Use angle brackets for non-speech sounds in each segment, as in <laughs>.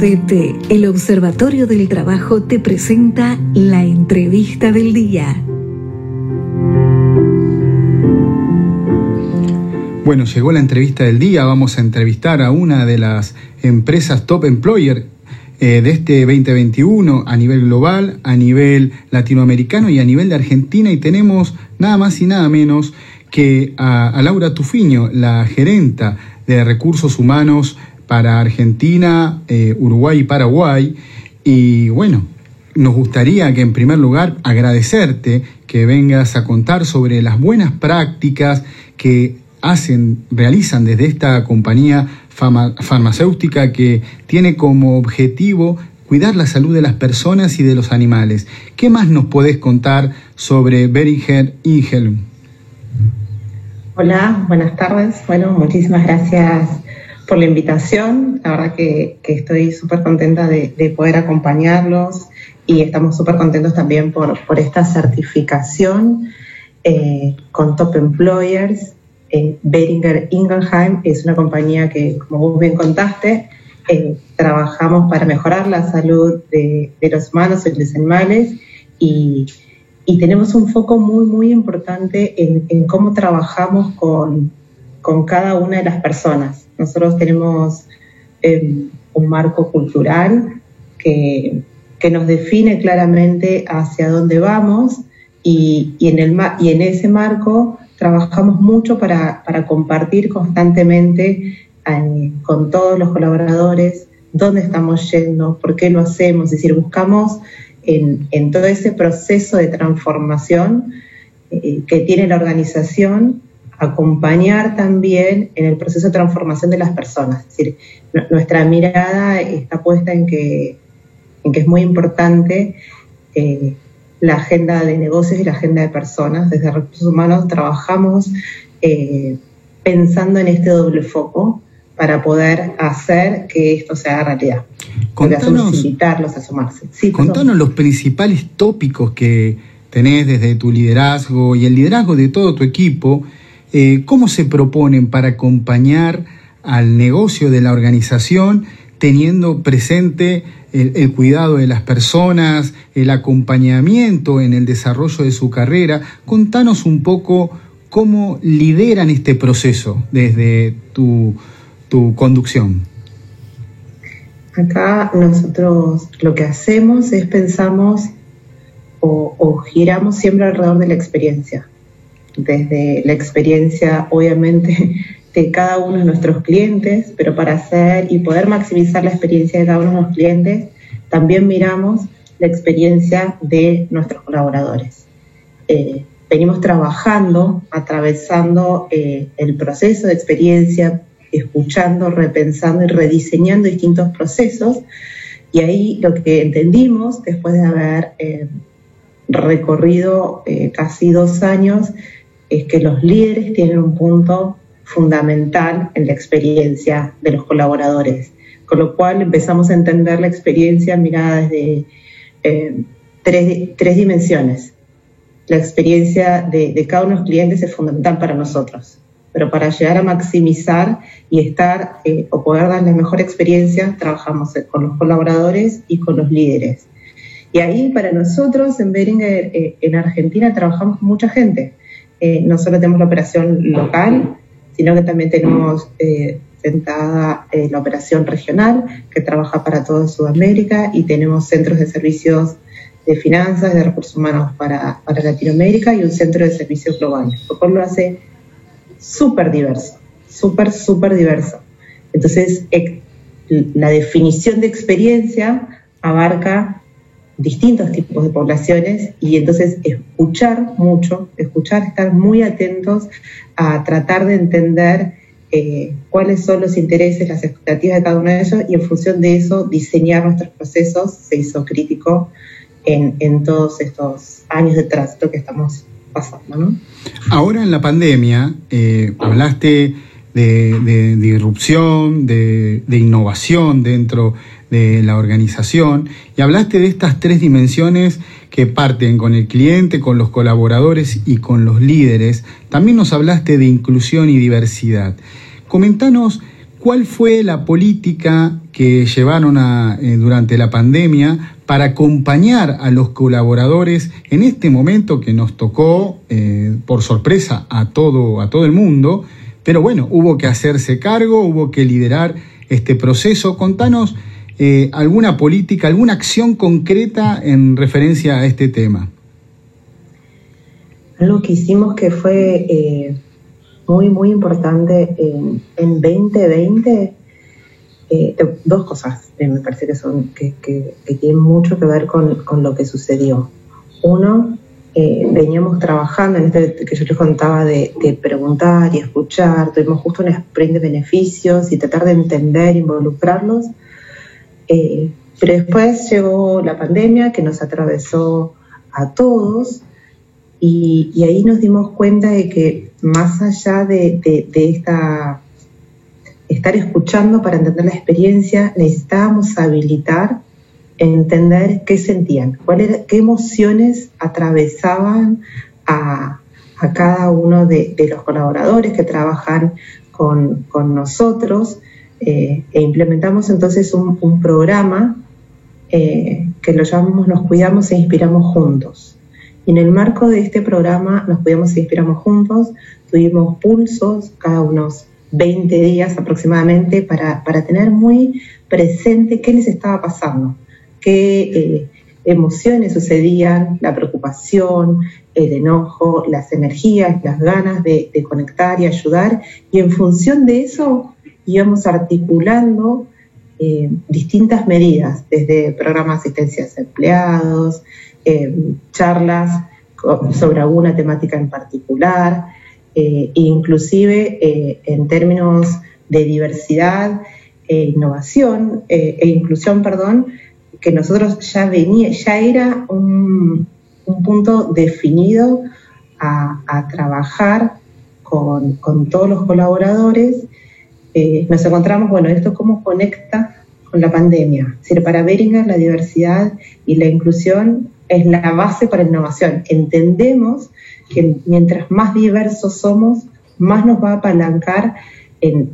El Observatorio del Trabajo, te presenta la entrevista del día. Bueno, llegó la entrevista del día. Vamos a entrevistar a una de las empresas top employer eh, de este 2021 a nivel global, a nivel latinoamericano y a nivel de Argentina. Y tenemos nada más y nada menos que a, Laura Tufiño, la gerenta de recursos humanos para Argentina, eh, Uruguay y Paraguay. Y bueno, nos gustaría que en primer lugar agradecerte que vengas a contar sobre las buenas prácticas que hacen, realizan desde esta compañía farmacéutica que tiene como objetivo cuidar la salud de las personas y de los animales. ¿Qué más nos podés contar sobre Beringer Ingelm? Hola, buenas tardes. Bueno, muchísimas gracias por la invitación. La verdad que, estoy súper contenta de, poder acompañarlos y estamos súper contentos también por, esta certificación eh, con Top Employers. Eh, Beringer Ingelheim es una compañía que, como vos bien contaste, eh, trabajamos para mejorar la salud de, los humanos y de los animales y, tenemos un foco muy, muy importante en, en cómo trabajamos con, con cada una de las personas. Nosotros tenemos em, un marco cultural que, nos define claramente hacia dónde vamos y, en, el, y en ese marco trabajamos mucho para, compartir constantemente eh, con todos los colaboradores dónde estamos yendo, por qué lo hacemos, es decir, buscamos en, todo ese proceso de transformación eh, que tiene la organización acompañar también en el proceso de transformación de las personas. Es decir, nuestra mirada está puesta en que, en que es muy importante eh, la agenda de negocios y la agenda de personas. Desde Recursos Humanos trabajamos eh, pensando en este doble foco para poder hacer que esto se haga realidad. Contanos, invitarlos a sumarse. contanos los principales tópicos que tenés desde tu liderazgo y el liderazgo de todo tu equipo eh, ¿cómo se proponen para acompañar al negocio de la organización teniendo presente el, cuidado de las personas, el acompañamiento en el desarrollo de su carrera? Contanos un poco cómo lideran este proceso desde tu, conducción. Acá nosotros lo que hacemos es pensamos o giramos siempre alrededor de la experiencia desde la experiencia, obviamente, <laughs> de cada uno de nuestros clientes, pero para hacer y poder maximizar la experiencia de cada uno de los clientes, también miramos la experiencia de nuestros colaboradores. Eh, venimos trabajando, atravesando eh, el proceso de experiencia, escuchando, repensando y rediseñando distintos procesos. Y ahí lo que entendimos, después de haber eh, recorrido casi dos años, es que los líderes tienen un punto fundamental en la experiencia de los colaboradores, con lo cual empezamos a entender la experiencia mirada desde eh, tres, dimensiones. La experiencia de, cada uno de los clientes es fundamental para nosotros, pero para llegar a maximizar y estar eh, o poder dar la mejor experiencia, trabajamos con los colaboradores y con los líderes. Y ahí para nosotros en Beringer, eh, en Argentina, trabajamos con mucha gente eh, no solo tenemos la operación local, sino que también tenemos eh, sentada eh, la operación regional que trabaja para toda Sudamérica y tenemos centros de servicios de finanzas, de recursos humanos para, Latinoamérica y un centro de servicios globales, lo cual lo hace súper diverso, súper, súper diverso. Entonces, la definición de experiencia abarca distintos tipos de poblaciones y entonces escuchar mucho, escuchar, estar muy atentos a tratar de entender eh, cuáles son los intereses, las expectativas de cada uno de ellos y en función de eso diseñar nuestros procesos se hizo crítico en, todos estos años de tránsito que estamos pasando. ¿no? Ahora en la pandemia, eh, hablaste de, de, disrupción, de, de innovación dentro de la organización y hablaste de estas tres dimensiones que parten con el cliente, con los colaboradores y con los líderes. También nos hablaste de inclusión y diversidad. Comentanos cuál fue la política que llevaron eh, durante la pandemia para acompañar a los colaboradores en este momento que nos tocó eh, por sorpresa a todo, a todo el mundo, pero bueno, hubo que hacerse cargo, hubo que liderar este proceso. Contanos eh, alguna política, alguna acción concreta en referencia a este tema. Algo que hicimos que fue eh, muy, muy importante en, 2020, eh, dos cosas me parece que, son, que, tienen mucho que ver con, lo que sucedió. Uno, veníamos trabajando en este que yo les contaba de, de, preguntar y escuchar, tuvimos justo un sprint de beneficios y tratar de entender, involucrarlos eh, pero después llegó la pandemia que nos atravesó a todos y, ahí nos dimos cuenta de que más allá de, esta estar escuchando para entender la experiencia, necesitábamos habilitar, entender qué sentían, cuál qué emociones atravesaban a, cada uno de, los colaboradores que trabajan con, con nosotros eh, e implementamos entonces un, programa eh, que lo llamamos Nos Cuidamos e Inspiramos Juntos. Y en el marco de este programa, Nos Cuidamos e Inspiramos Juntos, tuvimos pulsos cada unos 20 días aproximadamente para, tener muy presente qué les estaba pasando, qué eh, emociones sucedían, la preocupación, el enojo, las energías, las ganas de, conectar y ayudar. Y en función de eso, íbamos articulando eh, distintas medidas, desde programas de asistencia a empleados, eh, charlas sobre alguna temática en particular, inclusive en términos de diversidad e innovación e inclusión, perdón, que nosotros ya venía, ya era un, punto definido a, trabajar con, con, todos los colaboradores eh, nos encontramos, bueno, esto cómo conecta con la pandemia. Es decir, para Beringer la diversidad y la inclusión es la base para la innovación. Entendemos que mientras más diversos somos, más nos va a apalancar en,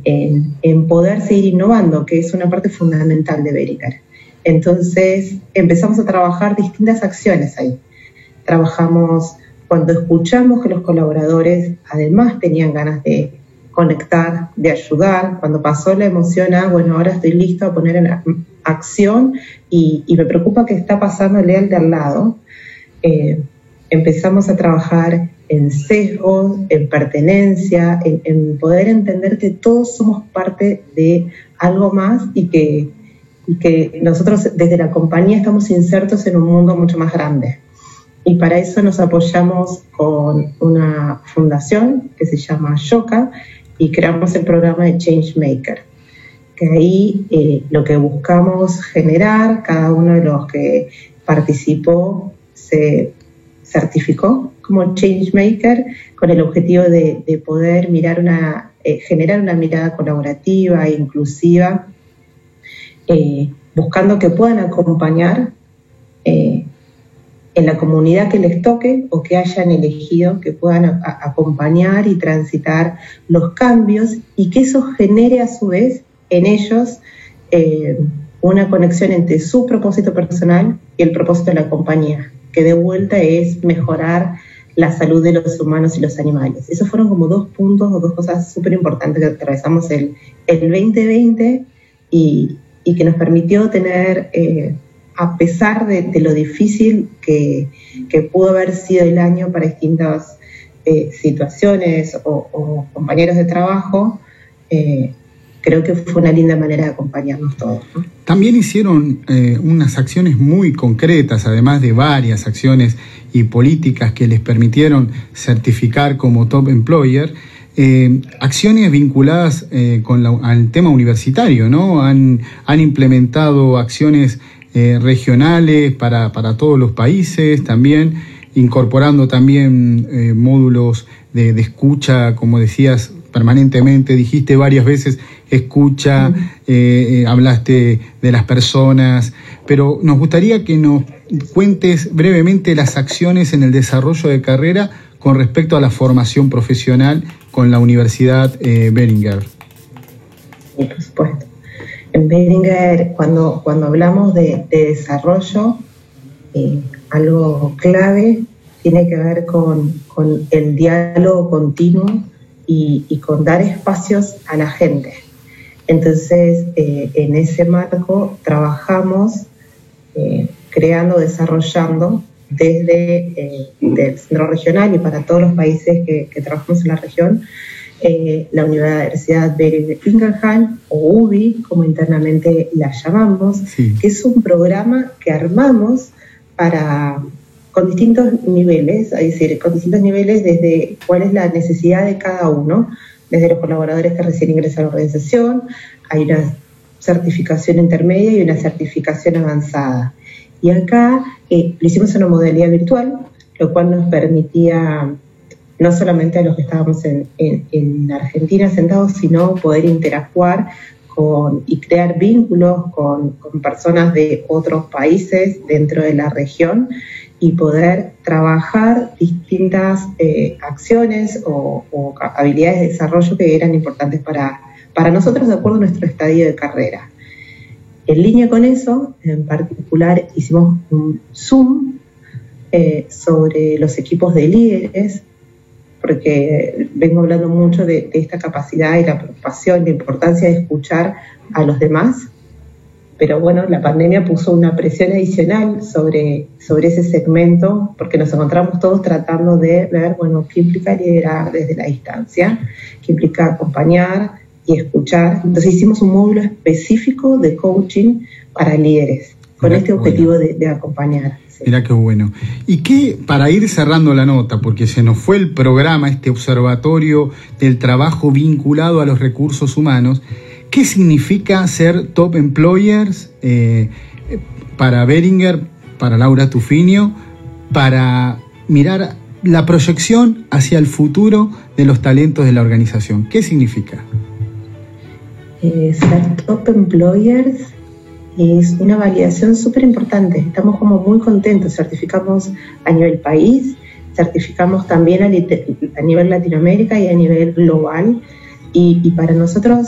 en, poder seguir innovando, que es una parte fundamental de Beringer. Entonces empezamos a trabajar distintas acciones ahí. Trabajamos cuando escuchamos que los colaboradores además tenían ganas de conectar, de ayudar. Cuando pasó la emoción, ah, bueno, ahora estoy listo a poner en acción y, me preocupa que está pasando el de al lado. Eh, empezamos a trabajar en sesgos, en pertenencia, en, poder entender que todos somos parte de algo más y que, y que nosotros desde la compañía estamos insertos en un mundo mucho más grande. Y para eso nos apoyamos con una fundación que se llama Yoka, y creamos el programa de Changemaker, que ahí eh, lo que buscamos generar, cada uno de los que participó se certificó como Changemaker con el objetivo de, poder mirar una, eh, generar una mirada colaborativa e inclusiva, eh, buscando que puedan acompañar en la comunidad que les toque o que hayan elegido, que puedan acompañar y transitar los cambios y que eso genere a su vez en ellos eh, una conexión entre su propósito personal y el propósito de la compañía, que de vuelta es mejorar la salud de los humanos y los animales. Esos fueron como dos puntos o dos cosas súper importantes que atravesamos el, el 2020 y, y, que nos permitió tener... Eh, a pesar de, lo difícil que, pudo haber sido el año para distintas eh, situaciones o, compañeros de trabajo, eh, creo que fue una linda manera de acompañarnos todos. También hicieron eh, unas acciones muy concretas, además de varias acciones y políticas que les permitieron certificar como top employer. Acciones vinculadas con al tema universitario, ¿no? Han, han implementado acciones eh, regionales para, para, todos los países también, incorporando también eh, módulos de, escucha, como decías permanentemente, dijiste varias veces escucha, eh, hablaste de las personas, pero nos gustaría que nos cuentes brevemente las acciones en el desarrollo de carrera con respecto a la formación profesional con la Universidad Beringer. Sí, por supuesto. En Beringer, cuando, cuando hablamos de, desarrollo, eh, algo clave tiene que ver con, el diálogo continuo y, con dar espacios a la gente. Entonces, eh, en ese marco trabajamos eh, creando, desarrollando desde el centro regional y para todos los países que, que trabajamos en la región, eh, la Universidad de Ingelheim, o UBI, como internamente la llamamos, que es un programa que armamos para con distintos niveles, es decir, con distintos niveles desde cuál es la necesidad de cada uno, desde los colaboradores que recién ingresan a la organización, hay una certificación intermedia y una certificación avanzada. Y acá eh, lo hicimos en una modalidad virtual, lo cual nos permitía no solamente a los que estábamos en, en, Argentina sentados, sino poder interactuar con, y crear vínculos con, con, personas de otros países dentro de la región y poder trabajar distintas eh, acciones o, o, habilidades de desarrollo que eran importantes para, para nosotros de acuerdo a nuestro estadio de carrera. En línea con eso, en particular hicimos un Zoom eh, sobre los equipos de líderes porque vengo hablando mucho de, esta capacidad y la preocupación, la importancia de escuchar a los demás, pero bueno, la pandemia puso una presión adicional sobre, sobre ese segmento, porque nos encontramos todos tratando de ver, bueno, qué implica liderar desde la distancia, qué implica acompañar y escuchar. Entonces hicimos un módulo específico de coaching para líderes, con este objetivo de acompañar. Mira qué bueno. Y qué, para ir cerrando la nota, porque se nos fue el programa, este observatorio del trabajo vinculado a los recursos humanos, ¿qué significa ser top employers eh, para Beringer, para Laura Tufinio, para mirar la proyección hacia el futuro de los talentos de la organización? ¿Qué significa? Eh, ser top employers es una validación súper importante. Estamos como muy contentos. Certificamos a nivel país, certificamos también a, nivel Latinoamérica y a nivel global. Y, para nosotros,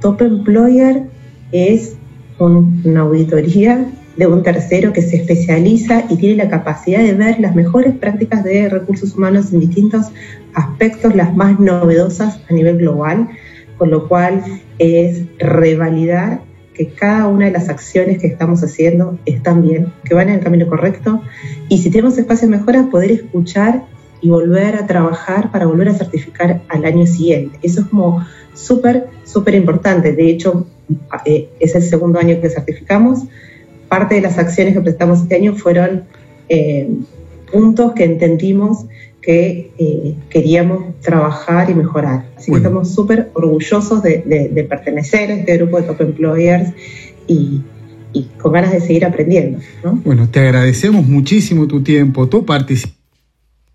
Top Employer es una auditoría de un tercero que se especializa y tiene la capacidad de ver las mejores prácticas de recursos humanos en distintos aspectos, las más novedosas a nivel global, con lo cual es revalidar que cada una de las acciones que estamos haciendo están bien, que van en el camino correcto y si tenemos espacio de mejora, poder escuchar y volver a trabajar para volver a certificar al año siguiente. Eso es como súper, súper importante. De hecho, eh, es el segundo año que certificamos. Parte de las acciones que prestamos este año fueron eh, puntos que entendimos que eh, queríamos trabajar y mejorar. Así que estamos súper orgullosos de, pertenecer a este grupo de Top Employers y, y con ganas de seguir aprendiendo. Bueno, te agradecemos muchísimo tu tiempo, tu participación